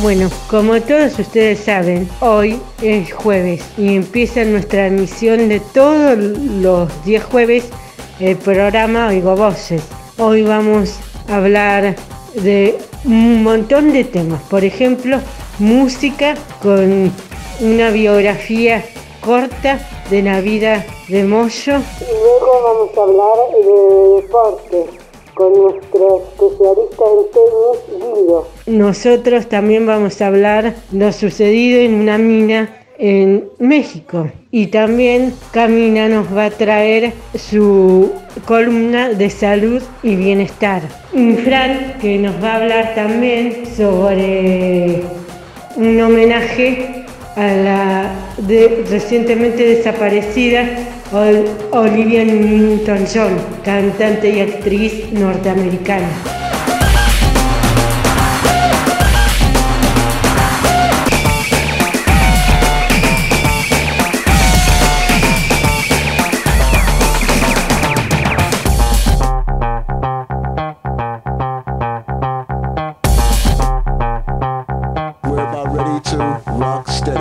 Bueno, como todos ustedes saben, hoy es jueves y empieza nuestra emisión de todos los días jueves el programa Oigo Voces. Hoy vamos a hablar de un montón de temas, por ejemplo, música con una biografía corta de la vida de Moyo. Y luego vamos a hablar de deporte con nuestro especialista en tenis. Nosotros también vamos a hablar lo sucedido en una mina en México. Y también Camina nos va a traer su columna de salud y bienestar. Y Fran que nos va a hablar también sobre un homenaje a la de- recientemente desaparecida Olivia Newton-John, cantante y actriz norteamericana.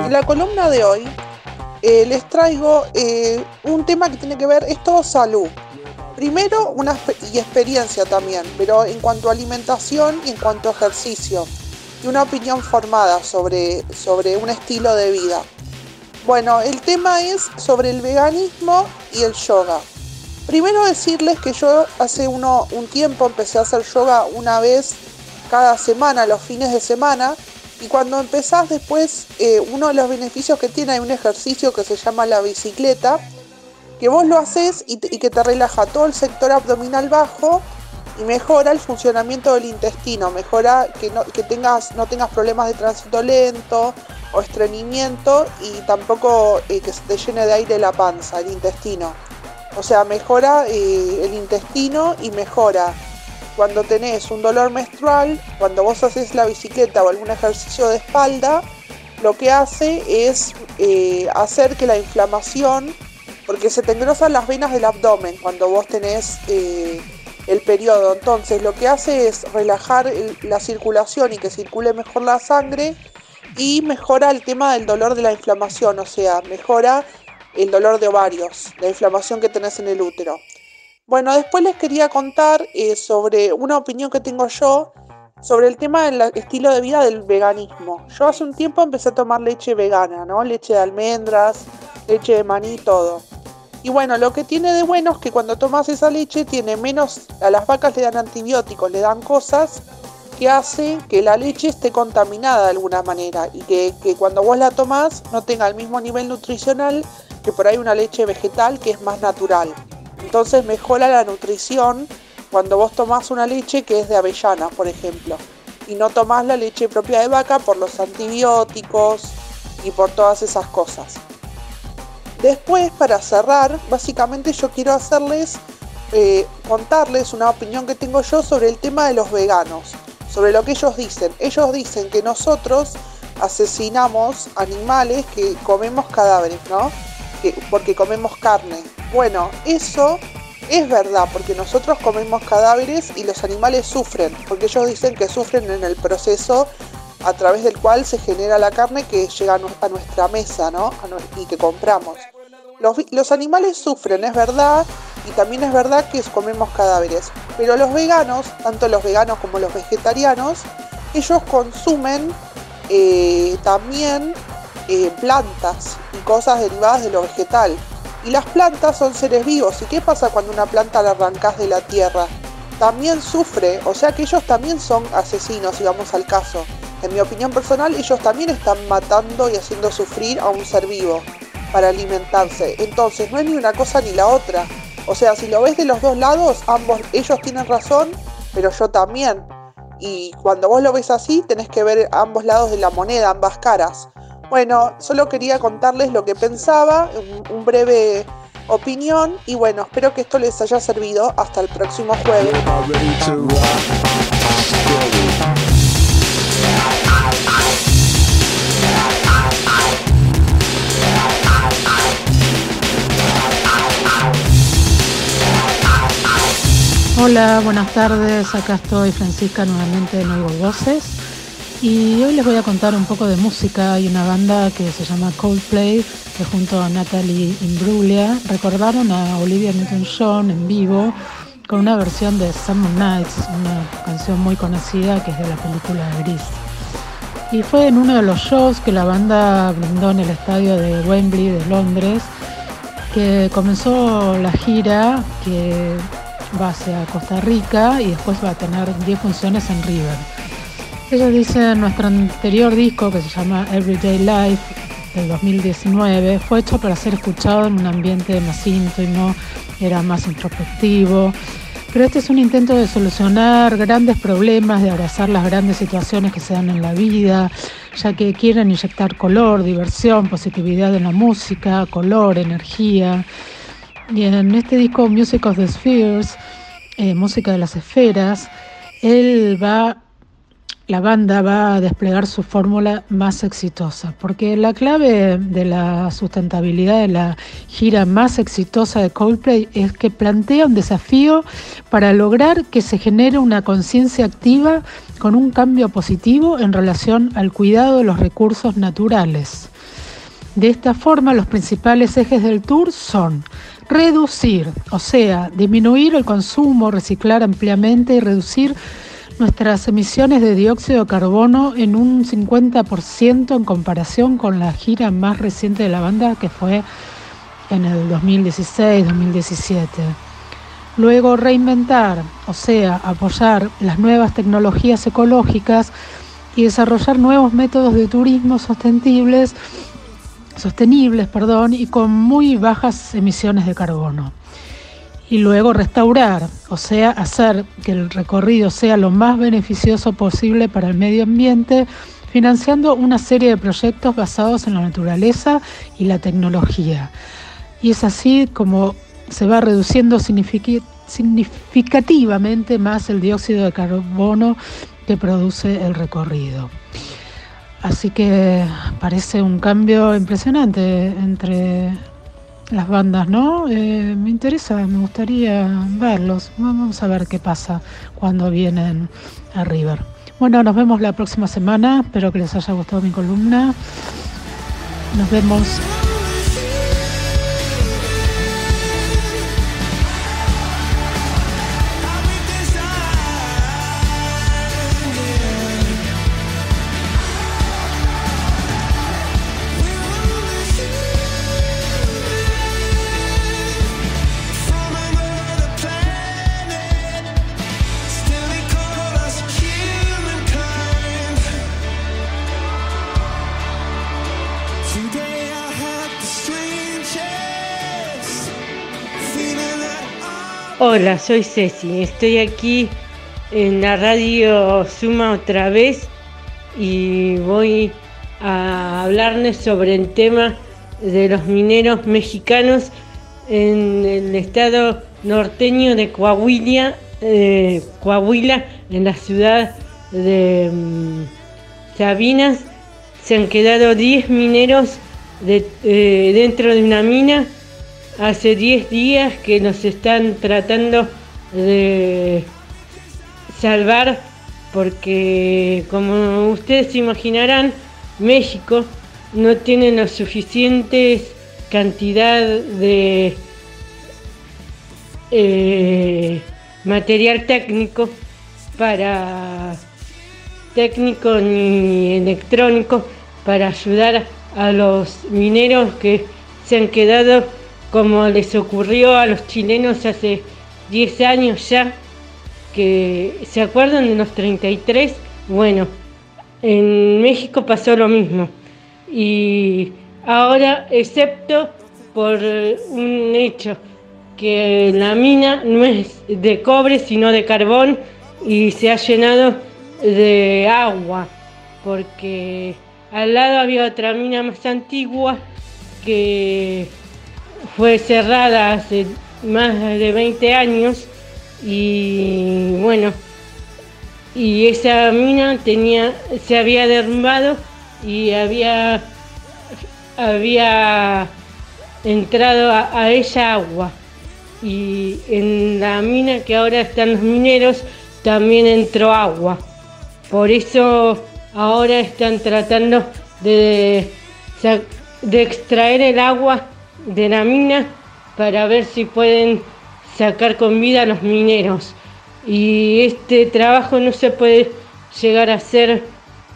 La columna de hoy eh, les traigo eh, un tema que tiene que ver, es todo salud. Primero, una y experiencia también, pero en cuanto a alimentación y en cuanto a ejercicio. Y una opinión formada sobre, sobre un estilo de vida. Bueno, el tema es sobre el veganismo y el yoga. Primero decirles que yo hace uno, un tiempo empecé a hacer yoga una vez cada semana, los fines de semana, y cuando empezás después, eh, uno de los beneficios que tiene hay un ejercicio que se llama la bicicleta, que vos lo haces y, y que te relaja todo el sector abdominal bajo y mejora el funcionamiento del intestino, mejora que no, que tengas, no tengas problemas de tránsito lento o estreñimiento y tampoco eh, que se te llene de aire la panza, el intestino. O sea, mejora eh, el intestino y mejora cuando tenés un dolor menstrual, cuando vos haces la bicicleta o algún ejercicio de espalda, lo que hace es eh, hacer que la inflamación, porque se te engrosan las venas del abdomen cuando vos tenés eh, el periodo, entonces lo que hace es relajar el- la circulación y que circule mejor la sangre y mejora el tema del dolor de la inflamación, o sea, mejora el dolor de ovarios, la inflamación que tenés en el útero. Bueno, después les quería contar eh, sobre una opinión que tengo yo sobre el tema del estilo de vida del veganismo. Yo hace un tiempo empecé a tomar leche vegana, ¿no? Leche de almendras, leche de maní, todo. Y bueno, lo que tiene de bueno es que cuando tomas esa leche tiene menos, a las vacas le dan antibióticos, le dan cosas que hace que la leche esté contaminada de alguna manera y que, que cuando vos la tomás no tenga el mismo nivel nutricional que por ahí una leche vegetal que es más natural. Entonces mejora la nutrición cuando vos tomás una leche que es de avellana, por ejemplo, y no tomás la leche propia de vaca por los antibióticos y por todas esas cosas. Después, para cerrar, básicamente yo quiero hacerles, eh, contarles una opinión que tengo yo sobre el tema de los veganos, sobre lo que ellos dicen. Ellos dicen que nosotros asesinamos animales que comemos cadáveres, ¿no? Que- porque comemos carne. Bueno, eso es verdad, porque nosotros comemos cadáveres y los animales sufren, porque ellos dicen que sufren en el proceso a través del cual se genera la carne que llega a, nu- a nuestra mesa, ¿no? Y que compramos. Los animales sufren, es verdad, y también es verdad que comemos cadáveres. Pero los veganos, tanto los veganos como los vegetarianos, ellos consumen eh, también eh, plantas y cosas derivadas de lo vegetal. Y las plantas son seres vivos. ¿Y qué pasa cuando una planta la arrancas de la tierra? También sufre, o sea que ellos también son asesinos, si vamos al caso. En mi opinión personal, ellos también están matando y haciendo sufrir a un ser vivo para alimentarse. Entonces, no es ni una cosa ni la otra. O sea, si lo ves de los dos lados, ambos, ellos tienen razón, pero yo también. Y cuando vos lo ves así, tenés que ver ambos lados de la moneda, ambas caras. Bueno, solo quería contarles lo que pensaba, un, breve opinión y bueno, espero que esto les haya servido. Hasta el próximo jueves. Hola, buenas tardes. Acá estoy Francisca nuevamente en Oigo Voces. Y hoy les voy a contar un poco de música. Hay una banda que se llama Coldplay, que junto a Natalie Imbruglia recordaron a Olivia Newton-John en vivo con una versión de Summer Nights, una canción muy conocida que es de la película Gris. Y fue en uno de los shows que la banda brindó en el estadio de Wembley de Londres que comenzó la gira que va hacia Costa Rica y después va a tener 10 funciones en River. Ellos dicen nuestro anterior disco que se llama Everyday Life del 2019 fue hecho para ser escuchado en un ambiente más íntimo, era más introspectivo. Pero este es un intento de solucionar grandes problemas, de abrazar las grandes situaciones que se dan en la vida, ya que quieren inyectar color, diversión, positividad en la música, color, energía. Y en este disco Music of the Spheres, eh, Música de las Esferas, él va, la banda va a desplegar su fórmula más exitosa, porque la clave de la sustentabilidad de la gira más exitosa de Coldplay es que plantea un desafío para lograr que se genere una conciencia activa con un cambio positivo en relación al cuidado de los recursos naturales. De esta forma, los principales ejes del tour son reducir, o sea, disminuir el consumo, reciclar ampliamente y reducir nuestras emisiones de dióxido de carbono en un 50% en comparación con la gira más reciente de la banda que fue en el 2016-2017. Luego reinventar, o sea, apoyar las nuevas tecnologías ecológicas y desarrollar nuevos métodos de turismo sostenibles sostenibles perdón, y con muy bajas emisiones de carbono. Y luego restaurar, o sea, hacer que el recorrido sea lo más beneficioso posible para el medio ambiente, financiando una serie de proyectos basados en la naturaleza y la tecnología. Y es así como se va reduciendo significativamente más el dióxido de carbono que produce el recorrido. Así que parece un cambio impresionante entre las bandas, ¿no? Eh, me interesa, me gustaría verlos. Vamos a ver qué pasa cuando vienen a River. Bueno, nos vemos la próxima semana. Espero que les haya gustado mi columna. Nos vemos. Hola, soy Ceci. Estoy aquí en la radio Suma otra vez y voy a hablarles sobre el tema de los mineros mexicanos en el estado norteño de Coahuila, eh, Coahuila en la ciudad de mm, Sabinas. Se han quedado 10 mineros eh, dentro de una mina hace 10 días que nos están tratando de salvar porque como ustedes imaginarán México no tiene la suficiente cantidad de eh, material técnico para técnico ni electrónico para ayudar a los mineros que se han quedado como les ocurrió a los chilenos hace 10 años ya, que se acuerdan de los 33, bueno, en México pasó lo mismo. Y ahora, excepto por un hecho, que la mina no es de cobre sino de carbón y se ha llenado de agua, porque al lado había otra mina más antigua que fue cerrada hace más de 20 años y bueno, y esa mina tenía, se había derrumbado y había, había entrado a, a ella agua. Y en la mina que ahora están los mineros también entró agua. Por eso ahora están tratando de, de extraer el agua de la mina para ver si pueden sacar con vida a los mineros. Y este trabajo no se puede llegar a hacer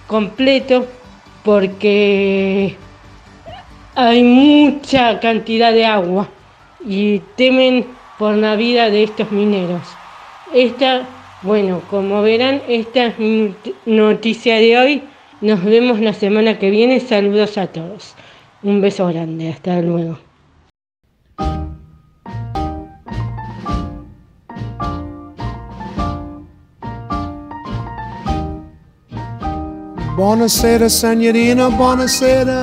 completo porque hay mucha cantidad de agua y temen por la vida de estos mineros. Esta, bueno, como verán, esta es mi not- noticia de hoy. Nos vemos la semana que viene. Saludos a todos. Un beso grande. Hasta luego. Buonasera, Senorina, buonasera.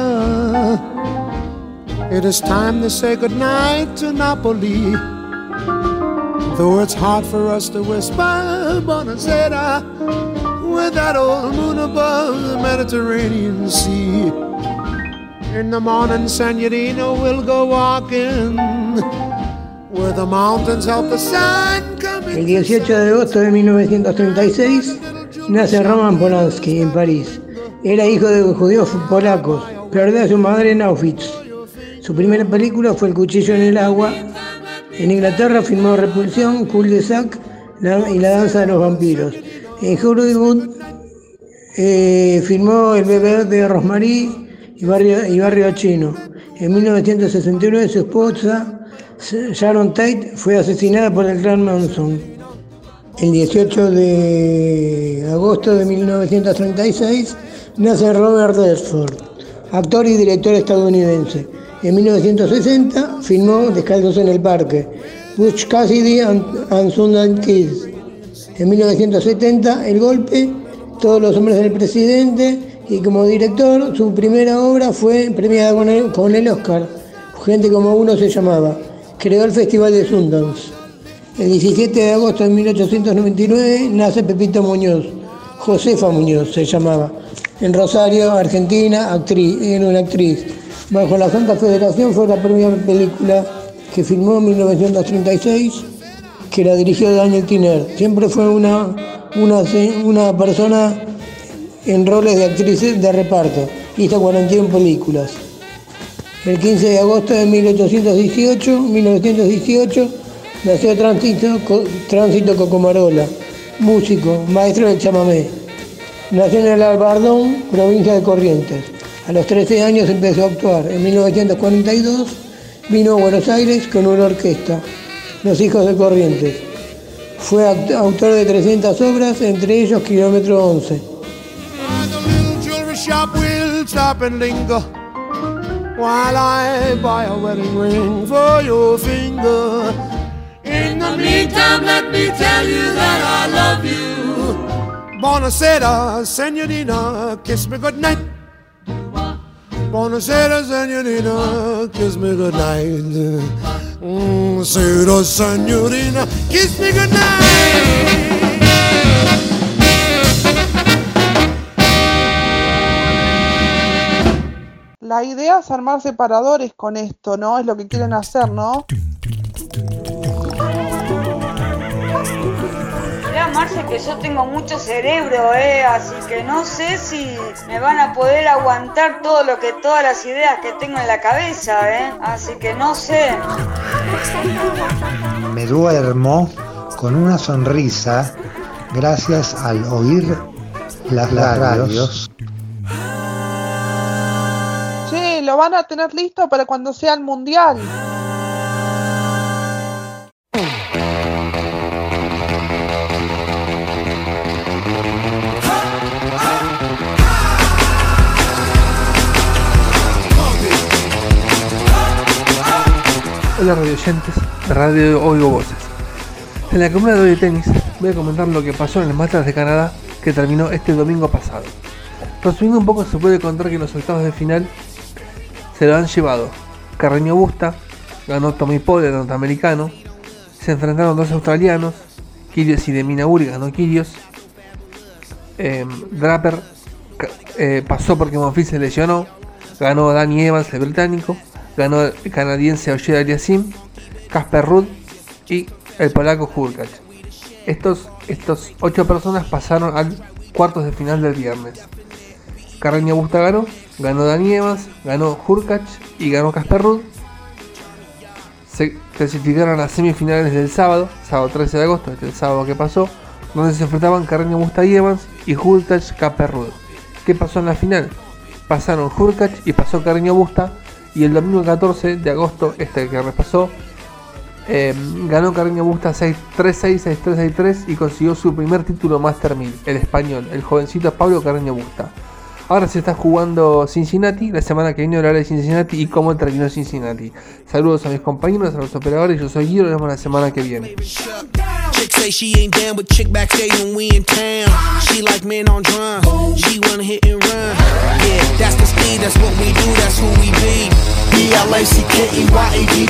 It is time to say goodnight to Napoli. Though it's hard for us to whisper, buonasera, with that old moon above the Mediterranean Sea. In the morning, Senorina, we'll go walking where the mountains help the sun come El 18 de agosto de 1936 nace Roman Polanski en París. Era hijo de judíos polacos. Perdió a su madre en Auschwitz. Su primera película fue El cuchillo en el agua. En Inglaterra filmó Repulsión, Cul de Sac y La danza de los vampiros. En Hollywood eh, filmó El bebé de Rosemary y Barrio, y Barrio Chino. En 1969 su esposa Sharon Tate fue asesinada por el clan Manson. El 18 de agosto de 1936 nace Robert Redford, actor y director estadounidense. En 1960 filmó Descalzos en el Parque, Butch Cassidy and, Sundance Kids. En 1970 El Golpe, Todos los hombres del presidente y como director su primera obra fue premiada con el, con el Oscar. Gente como uno se llamaba. Creó el Festival de Sundance. El 17 de agosto de 1899 nace Pepito Muñoz, Josefa Muñoz se llamaba, en Rosario, Argentina, actriz, era una actriz. Bajo la Santa Federación fue la primera película que filmó en 1936, que la dirigió Daniel Tiner. Siempre fue una, una, una persona en roles de actriz de reparto. Hizo 41 películas. El 15 de agosto de 1818, 1918, nació Tránsito, Tránsito Cocomarola, músico, maestro del chamamé. Nació en el Albardón, provincia de Corrientes. A los 13 años empezó a actuar. En 1942 vino a Buenos Aires con una orquesta, Los Hijos de Corrientes. Fue autor de 300 obras, entre ellos Kilómetro 11. The little jewelry shop will stop and linger while I buy a wedding ring for your finger. The meantime, let me tell you that I love you. Buonasera, senorina, kiss me goodnight. Buonasera, senorina, kiss me goodnight. Mm, Sera, senorina, kiss me goodnight. La idea es armar separadores con esto, ¿no? Es lo que quieren hacer, ¿no? Marce, que yo tengo mucho cerebro, ¿eh? Así que no sé si me van a poder aguantar todo lo que, todas las ideas que tengo en la cabeza, ¿eh? Así que no sé. Me duermo con una sonrisa gracias al oír las, las radios. Che, lo van a tener listo para cuando sea el mundial. Hola de Radio Oigo Voces. En la columna de hoy de tenis voy a comentar lo que pasó en el Masters de Canadá que terminó este domingo pasado. Resumiendo un poco, se puede contar que los octavos de final se lo han llevado. Carreño Busta, ganó Tommy Paul, el norteamericano. Se enfrentaron dos australianos, Kirios y Deminauri, ganó Kirios. Eh, Draper pasó porque Monfils se lesionó. Ganó Danny Evans, el británico. Ganó el canadiense Oshir Aliasim. Casper Rudd y el polaco Hurkacz. Estos, estos ocho personas pasaron al cuartos de final del viernes. Carreño Busta ganó, ganó Dani Evans, ganó Hurkacz y ganó Casper Rudd. Se clasificaron a las semifinales del sábado, sábado 13 de agosto, este es el sábado que pasó, donde se enfrentaban Carreño Busta y Evans y Hurkacz Casper Rudd. ¿Qué pasó en la final? Pasaron Hurkacz y pasó Carreño Busta y el domingo 14 de agosto, este que repasó, eh, ganó Carreño Busta 6-3-6, 6-3-6-3 y consiguió su primer título Master 1000, el español, el jovencito Pablo Carreño Busta. Ahora se está jugando Cincinnati, la semana que viene hablaré de Cincinnati y cómo terminó Cincinnati. Saludos a mis compañeros, a los operadores, yo soy Guido, nos vemos la semana que viene. Chick say she ain't down with chick backstage when we in town. She like men on drum. She wanna hit and run. Yeah, that's the speed, that's what we do, that's who we be. B-L-A-C-K-E-Y-A-D-D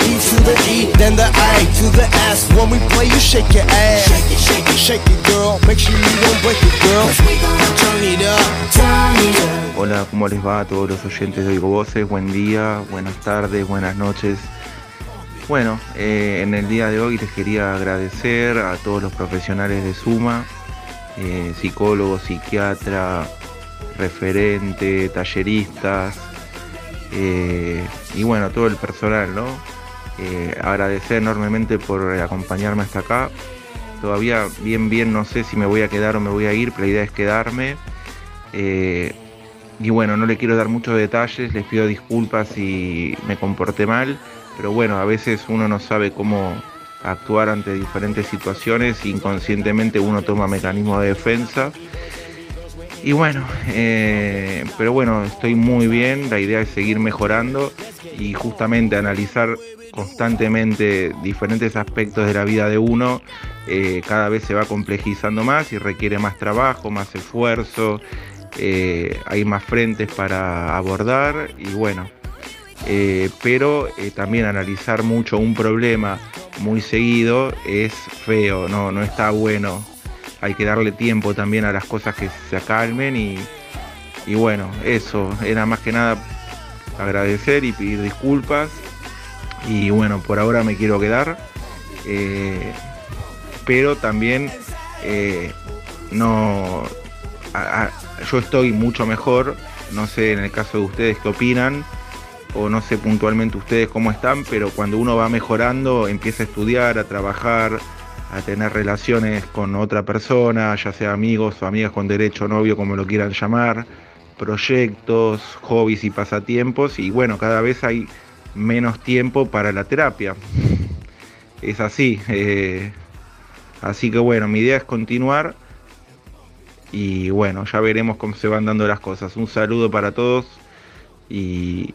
to the E, then the A to the S. When we play, you shake your ass. Shake it, shake it, shake it, girl. Make sure you don't break it, girl. Turn it up, turn it up. Hola, ¿cómo les va a todos los oyentes de Oigo Voces? Buen día, buenas tardes, buenas noches. Bueno, eh, en el día de hoy les quería agradecer a todos los profesionales de Suma, eh, psicólogos, psiquiatra, referente, talleristas eh, y bueno, todo el personal, ¿no? Eh, agradecer enormemente por acompañarme hasta acá. Todavía bien, bien no sé si me voy a quedar o me voy a ir, pero la idea es quedarme. Y bueno, no le quiero dar muchos detalles, les pido disculpas si me comporté mal, pero bueno, a veces uno no sabe cómo actuar ante diferentes situaciones, inconscientemente uno toma mecanismos de defensa. Y bueno, eh, pero bueno, estoy muy bien, la idea es seguir mejorando y justamente analizar constantemente diferentes aspectos de la vida de uno, eh, cada vez se va complejizando más y requiere más trabajo, más esfuerzo, eh, hay más frentes para abordar y bueno, eh, pero eh, también analizar mucho un problema muy seguido es feo, no, no está bueno. Hay que darle tiempo también a las cosas que se acalmen y, y bueno, eso, era más que nada agradecer y pedir disculpas. Y bueno, por ahora me quiero quedar. eh, pero también no. yo estoy mucho mejor. No sé en el caso de ustedes qué opinan. O no sé puntualmente ustedes cómo están. Pero cuando uno va mejorando, empieza a estudiar, a trabajar, a tener relaciones con otra persona, ya sea amigos o amigas con derecho, novio, como lo quieran llamar, proyectos, hobbies y pasatiempos, y bueno, cada vez hay menos tiempo para la terapia. Es así. eh, así que bueno, mi idea es continuar y bueno, ya veremos cómo se van dando las cosas. Un saludo para todos y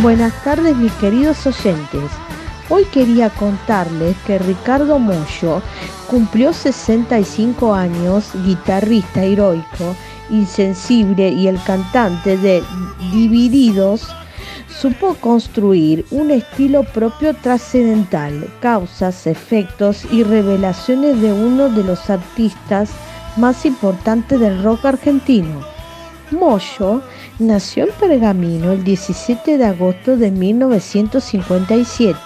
Buenas tardes mis queridos oyentes. Hoy quería contarles que Ricardo Mollo cumplió 65 años, guitarrista heroico, insensible y el cantante de Divididos, supo construir un estilo propio trascendental, causas, efectos y revelaciones de uno de los artistas más importantes del rock argentino. Moyo nació en Pergamino el 17 de agosto de 1957,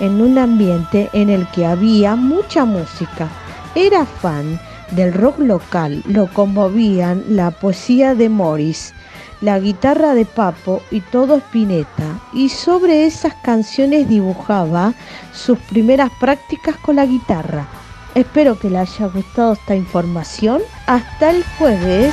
en un ambiente en el que había mucha música. Era fan del rock local, lo conmovían la poesía de Morris, la guitarra de Papo y todo Spinetta, y sobre esas canciones dibujaba sus primeras prácticas con la guitarra. Espero que le haya gustado esta información. Hasta el jueves.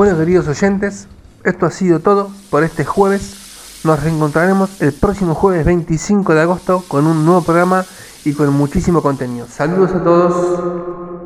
Bueno, queridos oyentes, esto ha sido todo por este jueves. Nos reencontraremos el próximo jueves 25 de agosto con un nuevo programa y con muchísimo contenido. Saludos a todos.